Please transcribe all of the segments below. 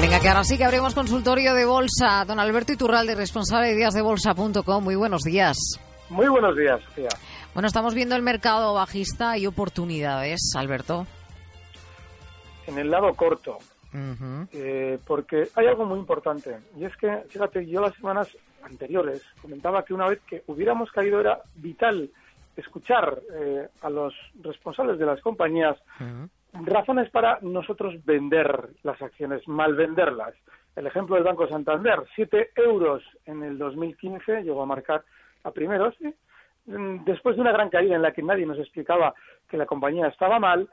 Venga, que ahora sí que abrimos consultorio de bolsa. Don Alberto Iturralde, responsable de díasdebolsa.com. Muy buenos días. Muy buenos días, Sofía. Bueno, estamos viendo el mercado bajista y oportunidades, Alberto. En el lado corto, eh, porque hay algo muy importante, y es que, fíjate, yo las semanas anteriores comentaba que una vez que hubiéramos caído era vital escuchar eh, a los responsables de las compañías razones para nosotros vender las acciones, mal venderlas. El ejemplo del Banco Santander, 7 euros en el 2015 llegó a marcar a primeros, mm, después de una gran caída en la que nadie nos explicaba que la compañía estaba mal,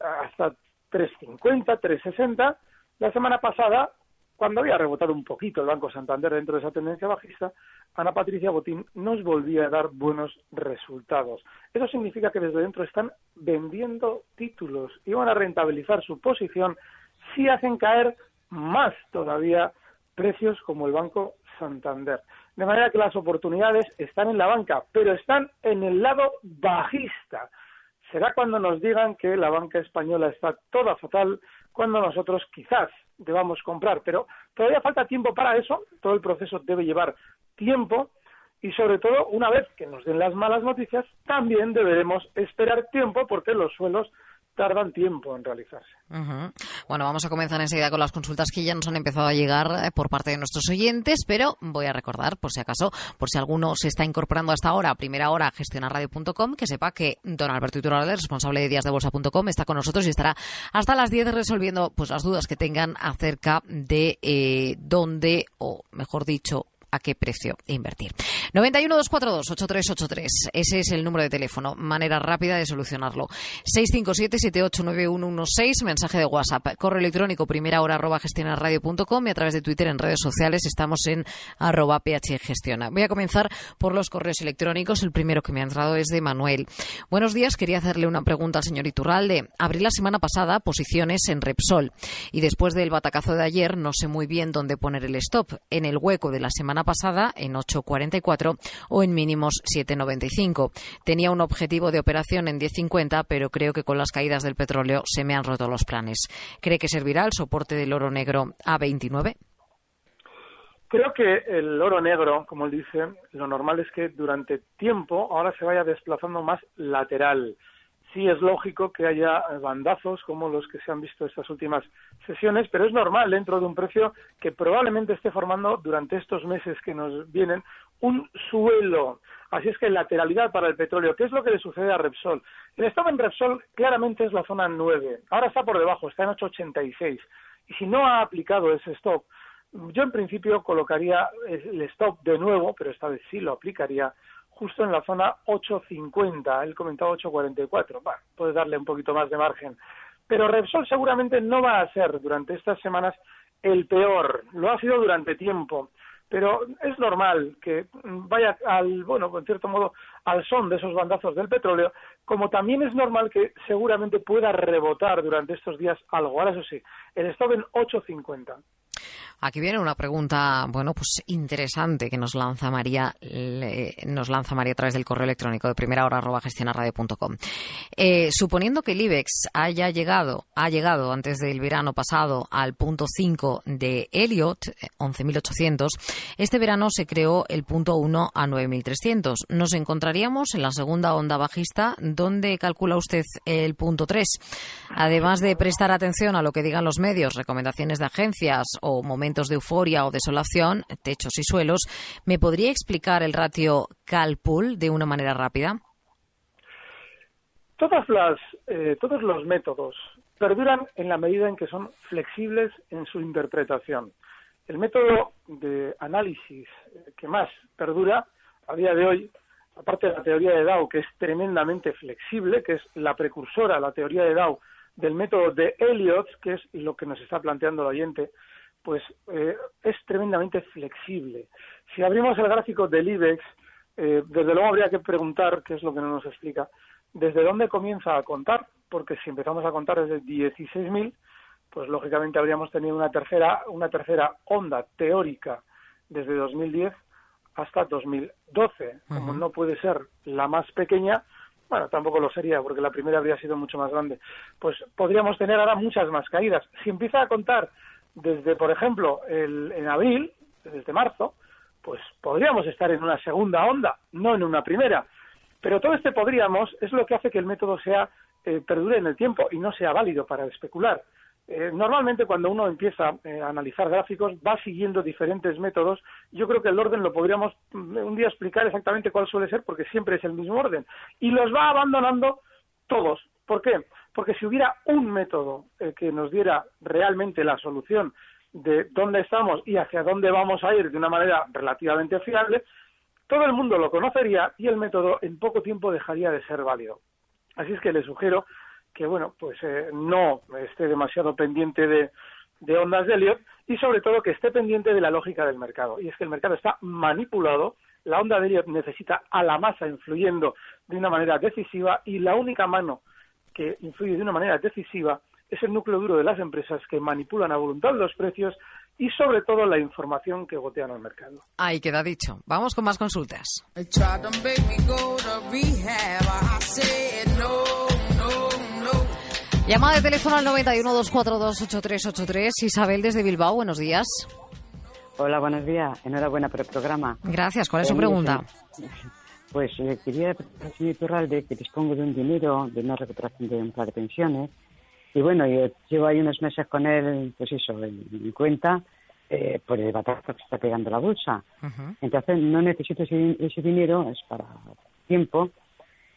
hasta 3.50, 3.60. La semana pasada cuando había rebotado un poquito el Banco Santander dentro de esa tendencia bajista, Ana Patricia Botín nos volvía a dar buenos resultados. Eso significa que desde dentro están vendiendo títulos y van a rentabilizar su posición si hacen caer más todavía precios como el Banco Santander. De manera que las oportunidades están en la banca, pero están en el lado bajista. Será cuando nos digan que la banca española está toda fatal, cuando nosotros quizás debamos comprar. Pero todavía falta tiempo para eso, todo el proceso debe llevar tiempo y sobre todo una vez que nos den las malas noticias también deberemos esperar tiempo porque los suelos tardan tiempo en realizarse. Bueno, vamos a comenzar enseguida con las consultas que ya nos han empezado a llegar eh, por parte de nuestros oyentes, pero voy a recordar, por si acaso, por si alguno se está incorporando hasta ahora, a primera hora, a gestionarradio.com, que sepa que don Alberto Iturralde, responsable de díasdebolsa.com, está con nosotros y estará hasta las 10 resolviendo pues las dudas que tengan acerca de eh, dónde, o mejor dicho, a qué precio invertir. 91-242-8383. Ese es el número de teléfono. Manera rápida de solucionarlo. 657-789116. Mensaje de WhatsApp. Correo electrónico primera hora arroba gestionarradio.com y a través de Twitter en redes sociales estamos en arroba phgestiona. Voy a comenzar por los correos electrónicos. El primero que me ha entrado es de Manuel. Buenos días. Quería hacerle una pregunta al señor Iturralde. Abrí la semana pasada posiciones en Repsol y después del batacazo de ayer no sé muy bien dónde poner el stop. En el hueco de la semana pasada en 8.44 o en mínimos 7.95. Tenía un objetivo de operación en 10.50, pero creo que con las caídas del petróleo se me han roto los planes. ¿Cree que servirá el soporte del oro negro a 29? Creo que el oro negro, como él dice, lo normal es que durante tiempo ahora se vaya desplazando más lateral sí es lógico que haya bandazos como los que se han visto estas últimas sesiones, pero es normal dentro de un precio que probablemente esté formando durante estos meses que nos vienen un suelo. Así es que lateralidad para el petróleo. ¿Qué es lo que le sucede a Repsol? El stop en Repsol claramente es la zona 9. Ahora está por debajo, está en 886. Y si no ha aplicado ese stop, yo en principio colocaría el stop de nuevo, pero esta vez sí lo aplicaría justo en la zona 8.50, él comentaba 8.44, bueno, puede darle un poquito más de margen. Pero Repsol seguramente no va a ser durante estas semanas el peor, lo ha sido durante tiempo, pero es normal que vaya al, bueno, en cierto modo, al son de esos bandazos del petróleo, como también es normal que seguramente pueda rebotar durante estos días algo. Ahora eso sí, el stop en 8.50. Aquí viene una pregunta, bueno, pues interesante que nos lanza María, nos lanza María a través del correo electrónico de primera hora arroba gestionarradio.com. Eh, suponiendo que el IBEX haya llegado, ha llegado antes del verano pasado al punto 5 de Elliot, 11.800, este verano se creó el punto 1 a 9.300. Nos encontraríamos en la segunda onda bajista, donde calcula usted el punto 3. Además de prestar atención a lo que digan los medios, recomendaciones de agencias o momentos de euforia o desolación, techos y suelos, ¿me podría explicar el ratio Calpool de una manera rápida? Eh, todos los métodos perduran en la medida en que son flexibles en su interpretación. El método de análisis eh, que más perdura a día de hoy, aparte de la teoría de Dow, que es tremendamente flexible, que es la precursora, la teoría de Dow, del método de Elliot, que es lo que nos está planteando el oyente, pues eh, es tremendamente flexible. Si abrimos el gráfico del IBEX, desde luego habría que preguntar, qué es lo que no nos explica, ¿Desde dónde comienza a contar? Porque si empezamos a contar desde 16.000, pues lógicamente habríamos tenido una tercera, una tercera onda teórica desde 2010 hasta 2012. Como no puede ser la más pequeña, bueno, tampoco lo sería, porque la primera habría sido mucho más grande. Pues podríamos tener ahora muchas más caídas. Si empieza a contar desde, por ejemplo, el, en abril, desde marzo, pues podríamos estar en una segunda onda, no en una primera. Pero todo este podríamos es lo que hace que el método sea eh, perdure en el tiempo y no sea válido para especular. Eh, normalmente cuando uno empieza eh, a analizar gráficos va siguiendo diferentes métodos. Yo creo que el orden lo podríamos mm, un día explicar exactamente cuál suele ser porque siempre es el mismo orden. Y los va abandonando todos. ¿Por qué? Porque si hubiera un método que nos diera realmente la solución de dónde estamos y hacia dónde vamos a ir de una manera relativamente fiable, todo el mundo lo conocería y el método en poco tiempo dejaría de ser válido. Así es que le sugiero que, bueno, pues eh, no esté demasiado pendiente de, de ondas de Elliot y sobre todo que esté pendiente de la lógica del mercado. Y es que el mercado está manipulado, la onda de Elliot necesita a la masa influyendo de una manera decisiva y la única mano que influye de una manera decisiva es el núcleo duro de las empresas que manipulan a voluntad los precios y sobre todo la información que gotean al mercado. Ahí queda dicho. Vamos con más consultas. Llamada de teléfono al 91 242 8383. Isabel desde Bilbao, buenos días. Hola, buenos días. Enhorabuena por el programa. Gracias. ¿Cuál es su eh, pregunta? Pues eh, quería preguntar al señor Turralde que dispongo de un dinero de una recuperación de un plan de pensiones y bueno, yo llevo ahí unos meses con él, pues eso, en, cuenta, eh, por el batazo que está pegando la bolsa. Entonces no necesito ese, dinero, es para tiempo.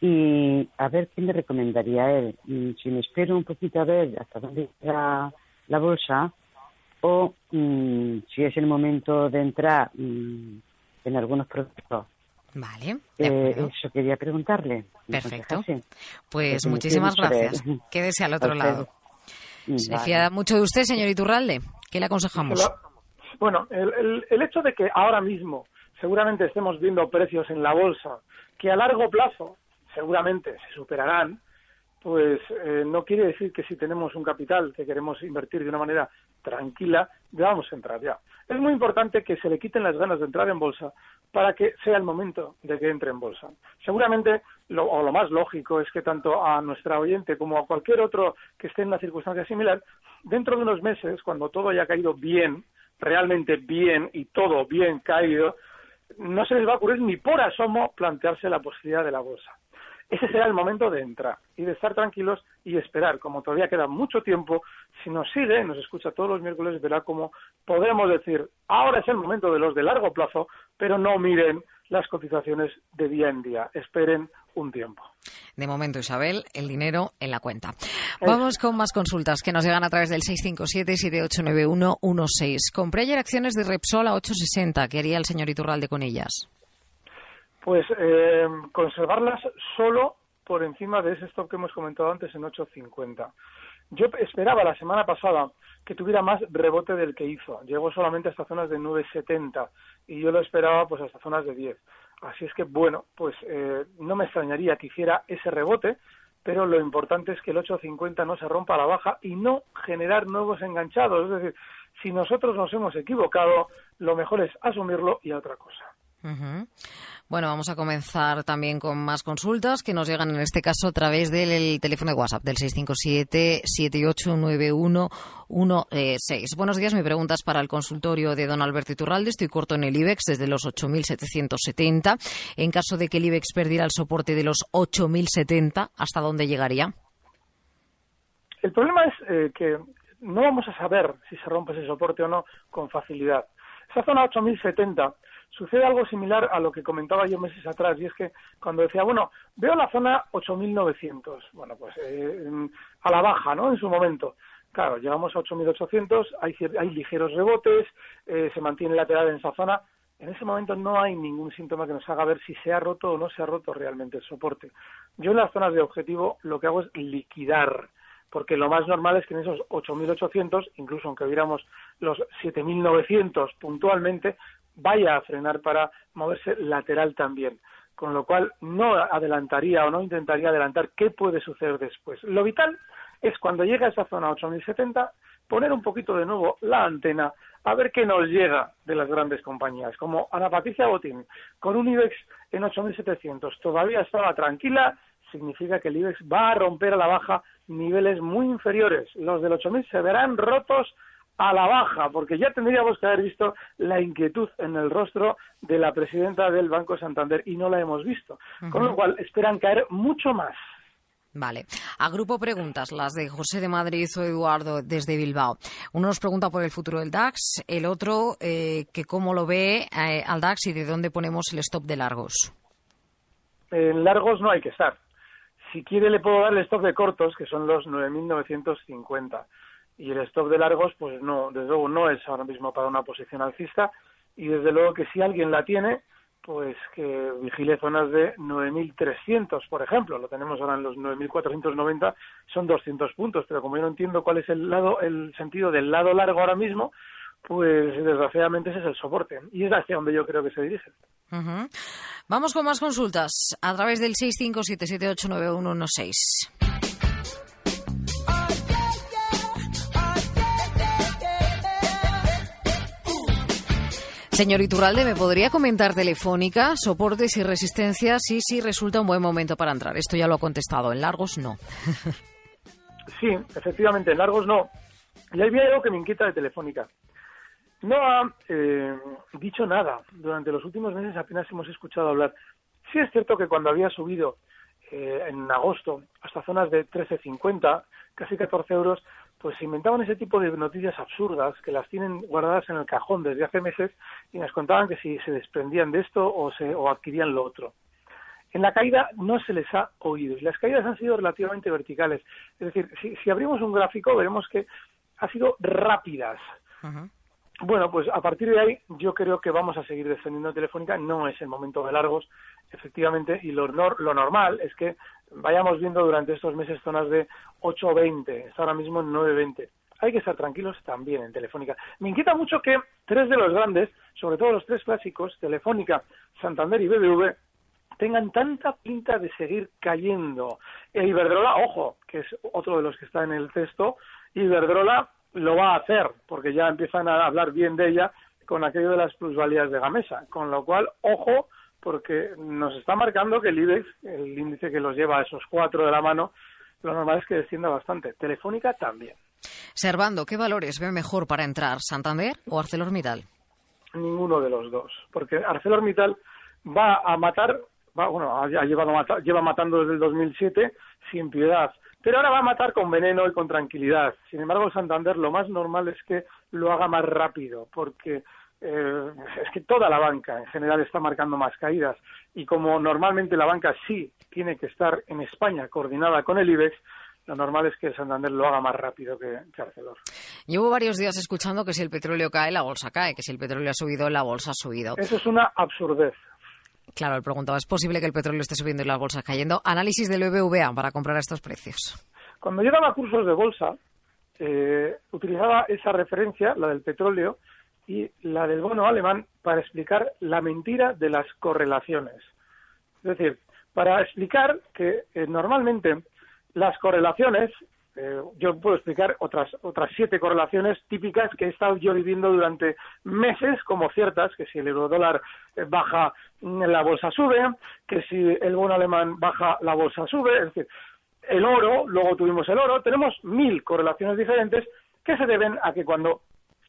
Y a ver qué me recomendaría él. Mm, si me espero un poquito a ver hasta dónde llega la bolsa, o mm, si es el momento de entrar mm, en algunos productos. Vale. Eh, eso quería preguntarle. Perfecto. Pues muchísimas gracias. Quédese al otro lado. Se fía mucho de usted, señor Iturralde. ¿Qué le aconsejamos? Bueno, el, el, hecho de que ahora mismo seguramente estemos viendo precios en la bolsa que a largo plazo seguramente se superarán, pues eh, no quiere decir que si tenemos un capital que queremos invertir de una manera tranquila, debamos entrar ya. Es muy importante que se le quiten las ganas de entrar en bolsa para que sea el momento de que entre en bolsa. Seguramente, lo, o lo más lógico es que tanto a nuestra oyente como a cualquier otro que esté en una circunstancia similar, dentro de unos meses, cuando todo haya caído bien, realmente bien y todo bien caído, no se les va a ocurrir ni por asomo plantearse la posibilidad de la bolsa ese será el momento de entrar y de estar tranquilos y esperar. Como todavía queda mucho tiempo, si nos sigue, nos escucha todos los miércoles, verá cómo podemos decir, ahora es el momento de los de largo plazo, pero no miren las cotizaciones de día en día. Esperen un tiempo. De momento, Isabel, el dinero en la cuenta. Vamos con más consultas que nos llegan a través del 657-789116. Compré ayer acciones de Repsol a 860. ¿Qué haría el señor Iturralde con ellas? Pues eh, conservarlas solo por encima de ese stop que hemos comentado antes en 8.50. Yo esperaba la semana pasada que tuviera más rebote del que hizo. Llegó solamente hasta zonas de 9.70 y yo lo esperaba pues hasta zonas de 10. Así es que bueno, pues eh, no me extrañaría que hiciera ese rebote, pero lo importante es que el 8.50 no se rompa a la baja y no generar nuevos enganchados. Es decir, Si nosotros nos hemos equivocado, lo mejor es asumirlo y a otra cosa. Bueno, vamos a comenzar también con más consultas que nos llegan en este caso a través del teléfono de WhatsApp del 657-789116. Buenos días, mi pregunta es para el consultorio de don Alberto Iturralde. Estoy corto en el IBEX desde los 8.770. En caso de que el IBEX perdiera el soporte de los 8.070, ¿hasta dónde llegaría? El problema es eh, que no vamos a saber si se rompe ese soporte o no con facilidad. Esa zona 8.070 sucede algo similar a lo que comentaba yo meses atrás, y es que cuando decía, bueno, veo la zona 8.900, bueno, pues eh, a la baja, ¿no? En su momento. Claro, llegamos a 8.800, hay, hay ligeros rebotes, eh, se mantiene lateral en esa zona. En ese momento no hay ningún síntoma que nos haga ver si se ha roto o no se ha roto realmente el soporte. Yo en las zonas de objetivo lo que hago es liquidar, porque lo más normal es que en esos 8.800, incluso aunque viéramos los 7.900 puntualmente, vaya a frenar para moverse lateral también. Con lo cual no adelantaría o no intentaría adelantar qué puede suceder después. Lo vital es cuando llega a esa zona 8070 poner un poquito de nuevo la antena a ver qué nos llega de las grandes compañías. Como Ana Patricia Botín, con un IBEX en 8.700 todavía estaba tranquila, significa que el IBEX va a romper a la baja niveles muy inferiores. Los del 8.000 se verán rotos a la baja, porque ya tendríamos que haber visto la inquietud en el rostro de la presidenta del Banco Santander y no la hemos visto. Con lo cual esperan caer mucho más. Vale. Agrupo preguntas, las de José de Madrid o Eduardo desde Bilbao. Uno nos pregunta por el futuro del DAX, el otro eh, que cómo lo ve eh, al DAX y de dónde ponemos el stop de largos. En largos no hay que estar. Si quiere le puedo dar el stop de cortos, que son los 9.950 y el stop de largos, pues no, desde luego no es ahora mismo para una posición alcista. Y desde luego que si alguien la tiene, pues que vigile zonas de 9.300, por ejemplo, lo tenemos ahora en los 9.490, son 200 puntos, pero como yo no entiendo cuál es el lado, el sentido del lado largo ahora mismo, pues desgraciadamente ese es el soporte. Y es hacia donde yo creo que se dirige. Vamos con más consultas a través del 657789116. Señor Iturralde, ¿me podría comentar Telefónica, soportes y resistencias y si resulta un buen momento para entrar? Esto ya lo ha contestado, en largos no. sí, efectivamente, en largos no. Y hay algo que me inquieta de Telefónica. No ha eh, dicho nada. Durante los últimos meses apenas hemos escuchado hablar. Sí es cierto que cuando había subido eh, en agosto hasta zonas de 13.50, casi 14 euros, pues se inventaban ese tipo de noticias absurdas que las tienen guardadas en el cajón desde hace meses y nos contaban que si se desprendían de esto o, se, o adquirían lo otro. En la caída no se les ha oído y las caídas han sido relativamente verticales. Es decir, si, abrimos un gráfico veremos que ha sido rápidas. Bueno, pues a partir de ahí yo creo que vamos a seguir defendiendo Telefónica. No es el momento de largos, efectivamente, y lo, lo normal es que vayamos viendo durante estos meses zonas de 8.20, está ahora mismo en 9.20. Hay que estar tranquilos también en Telefónica. Me inquieta mucho que tres de los grandes, sobre todo los tres clásicos, Telefónica, Santander y BBV, tengan tanta pinta de seguir cayendo. E Iberdrola, ojo, que es otro de los que está en el texto, Iberdrola lo va a hacer, porque ya empiezan a hablar bien de ella con aquello de las plusvalías de Gamesa. Con lo cual, ojo, porque nos está marcando que el IBEX, el índice que los lleva a esos cuatro de la mano, lo normal es que descienda bastante. Telefónica también. Servando, ¿qué valores ve mejor para entrar, Santander o ArcelorMittal? Ninguno de los dos, porque ArcelorMittal va a matar, va, bueno, ha llevado, lleva matando desde el 2007 sin piedad, pero ahora va a matar con veneno y con tranquilidad. Sin embargo, Santander lo más normal es que lo haga más rápido, porque eh, es que toda la banca en general está marcando más caídas y como normalmente la banca sí tiene que estar en España coordinada con el IBEX, lo normal es que el Santander lo haga más rápido que, que Arcelor. Llevo varios días escuchando que si el petróleo cae, la bolsa cae, que si el petróleo ha subido, la bolsa ha subido. Eso es una absurdez. Claro, el preguntaba, ¿es posible que el petróleo esté subiendo y las bolsas cayendo? Análisis del BBVA para comprar estos precios. Cuando yo daba cursos de bolsa, eh, utilizaba esa referencia, la del petróleo, y la del bono alemán para explicar la mentira de las correlaciones. Es decir, para explicar que eh, normalmente las correlaciones Eh, yo puedo explicar otras otras siete correlaciones típicas que he estado yo viviendo durante meses como ciertas, que si el eurodólar eh, baja, mm, la bolsa sube, que si el bono alemán baja, la bolsa sube, es decir, el oro, luego tuvimos el oro, tenemos mil correlaciones diferentes que se deben a que cuando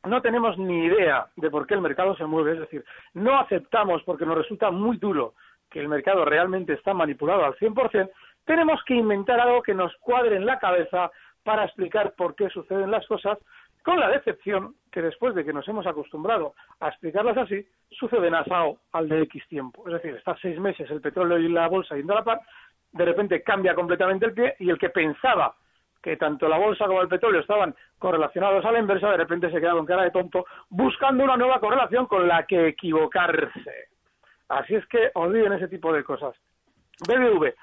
no tenemos ni idea de por qué el mercado se mueve, es decir, no aceptamos porque nos resulta muy duro que el mercado realmente está manipulado al 100%, tenemos que inventar algo que nos cuadre en la cabeza para explicar por qué suceden las cosas, con la decepción que después de que nos hemos acostumbrado a explicarlas así, suceden asado al de X tiempo. Es decir, está seis meses el petróleo y la bolsa yendo a la par, de repente cambia completamente el pie y el que pensaba que tanto la bolsa como el petróleo estaban correlacionados a la inversa, de repente se queda con cara de tonto buscando una nueva correlación con la que equivocarse. Así es que olviden ese tipo de cosas. BBV,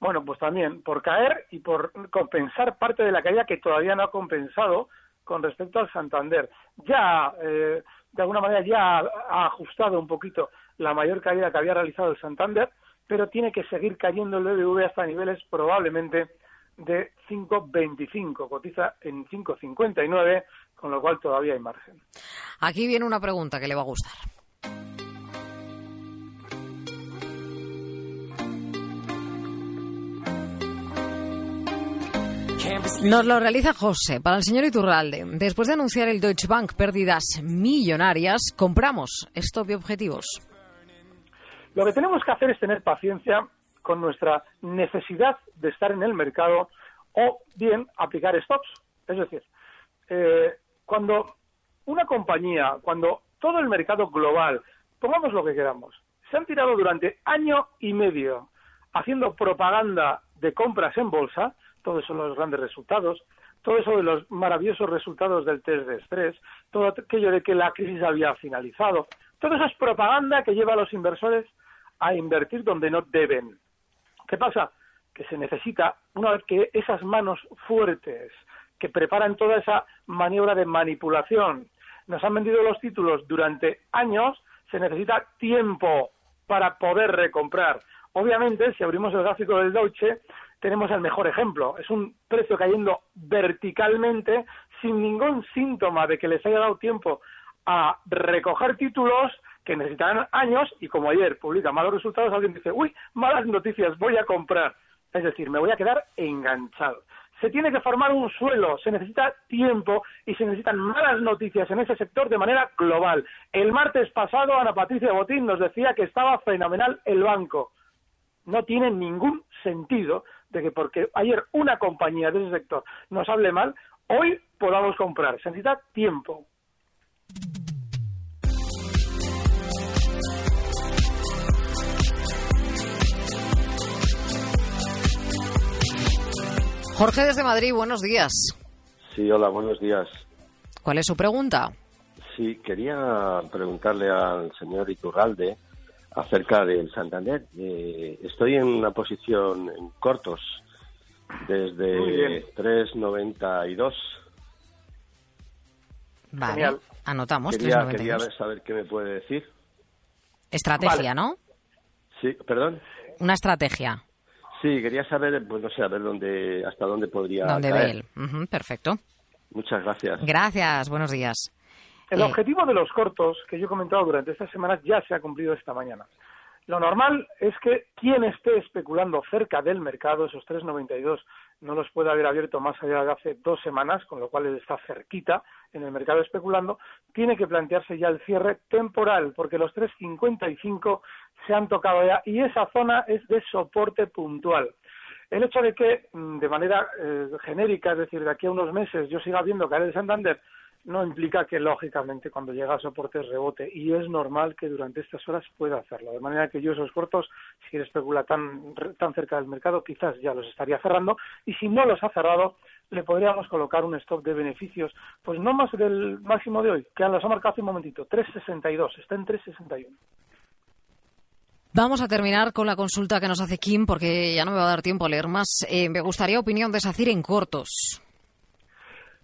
bueno, pues también por caer y por compensar parte de la caída que todavía no ha compensado con respecto al Santander. Ya, eh, de alguna manera, ya ha ajustado un poquito la mayor caída que había realizado el Santander, pero tiene que seguir cayendo el BBV hasta niveles probablemente de 5,25. Cotiza en 5,59, con lo cual todavía hay margen. Aquí viene una pregunta que le va a gustar. Nos lo realiza José. Para el señor Iturralde, después de anunciar el Deutsche Bank pérdidas millonarias, compramos stop y objetivos. Lo que tenemos que hacer es tener paciencia con nuestra necesidad de estar en el mercado o bien aplicar stops. Es decir, eh, cuando una compañía, cuando todo el mercado global, pongamos lo que queramos, se han tirado durante año y medio haciendo propaganda de compras en bolsa, todos son los grandes resultados, todo eso de los maravillosos resultados del test de estrés, todo aquello de que la crisis había finalizado, todo eso es propaganda que lleva a los inversores a invertir donde no deben. ¿Qué pasa? Que se necesita, una vez que esas manos fuertes que preparan toda esa maniobra de manipulación nos han vendido los títulos durante años, se necesita tiempo para poder recomprar. Obviamente, si abrimos el gráfico del Deutsche, tenemos el mejor ejemplo. Es un precio cayendo verticalmente sin ningún síntoma de que les haya dado tiempo a recoger títulos que necesitarán años y como ayer publica malos resultados, alguien dice, uy, malas noticias, voy a comprar. Es decir, me voy a quedar enganchado. Se tiene que formar un suelo, se necesita tiempo y se necesitan malas noticias en ese sector de manera global. El martes pasado Ana Patricia Botín nos decía que estaba fenomenal el banco. No tiene ningún sentido de que porque ayer una compañía de ese sector nos hable mal, hoy podamos comprar. Se necesita tiempo. Jorge desde Madrid, buenos días. Sí, hola, buenos días. ¿Cuál es su pregunta? Sí, quería preguntarle al señor Iturralde acerca del Santander. Eh, estoy en una posición en cortos desde 3.92. Vale, anotamos quería, quería saber qué me puede decir. Estrategia, ¿no? Sí, perdón. Una estrategia. Sí, quería saber, pues no sé, a ver dónde, hasta dónde podría. ¿Dónde ve él? perfecto. Muchas gracias. Gracias, buenos días. El eh, objetivo de los cortos que yo he comentado durante estas semanas ya se ha cumplido esta mañana. Lo normal es que quien esté especulando cerca del mercado, esos 3,92, no los puede haber abierto más allá de hace dos semanas, con lo cual está cerquita en el mercado especulando, tiene que plantearse ya el cierre temporal, porque los 3,55 se han tocado ya y esa zona es de soporte puntual. El hecho de que, mm, de manera eh, genérica, es decir, de aquí a unos meses yo siga viendo caer el Santander, no implica que lógicamente cuando llega a soportes rebote y es normal que durante estas horas pueda hacerlo. De manera que yo esos cortos, si especula tan, tan cerca del mercado, quizás ya los estaría cerrando y si no los ha cerrado, le podríamos colocar un stop de beneficios, pues no más del máximo de hoy, que los ha marcado hace un momentito, 3.62, está en 3.61. Vamos a terminar con la consulta que nos hace Kim, porque ya no me va a dar tiempo a leer más. Eh, me gustaría opinión de SACIR en cortos.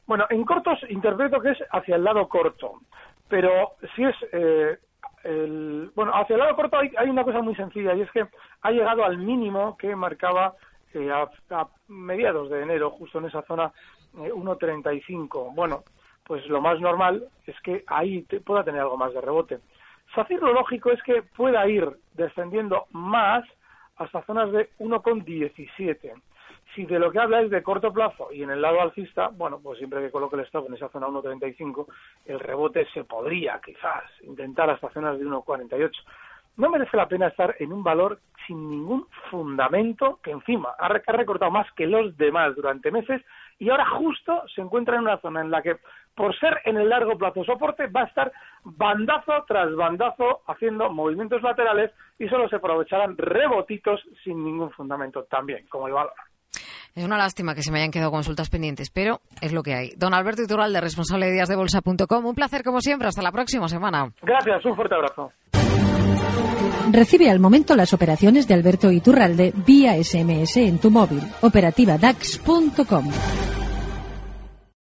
Bueno, en cortos interpreto que es hacia el lado corto, pero si es eh, el, bueno, hacia el lado corto hay, una cosa muy sencilla y es que ha llegado al mínimo que marcaba eh, a, mediados de enero, justo en esa zona 1.35. Eh, bueno, pues lo más normal es que ahí pueda tener algo más de rebote. Fácil lo lógico es que pueda ir descendiendo más hasta zonas de 1,17. Si de lo que habla es de corto plazo y en el lado alcista, bueno, pues siempre que coloque el stop en esa zona 1.35, el rebote se podría quizás intentar hasta zonas de 1.48. No merece la pena estar en un valor sin ningún fundamento que encima ha recortado más que los demás durante meses y ahora justo se encuentra en una zona en la que por ser en el largo plazo soporte va a estar bandazo tras bandazo haciendo movimientos laterales y solo se aprovecharán rebotitos sin ningún fundamento también, como el valor. Es una lástima que se me hayan quedado consultas pendientes, pero es lo que hay. Don Alberto Iturralde, responsable de díasdebolsa.com. Un placer como siempre. Hasta la próxima semana. Gracias. Un fuerte abrazo. Recibe al momento las operaciones de Alberto Iturralde vía SMS en tu móvil. Operativa DAX.com.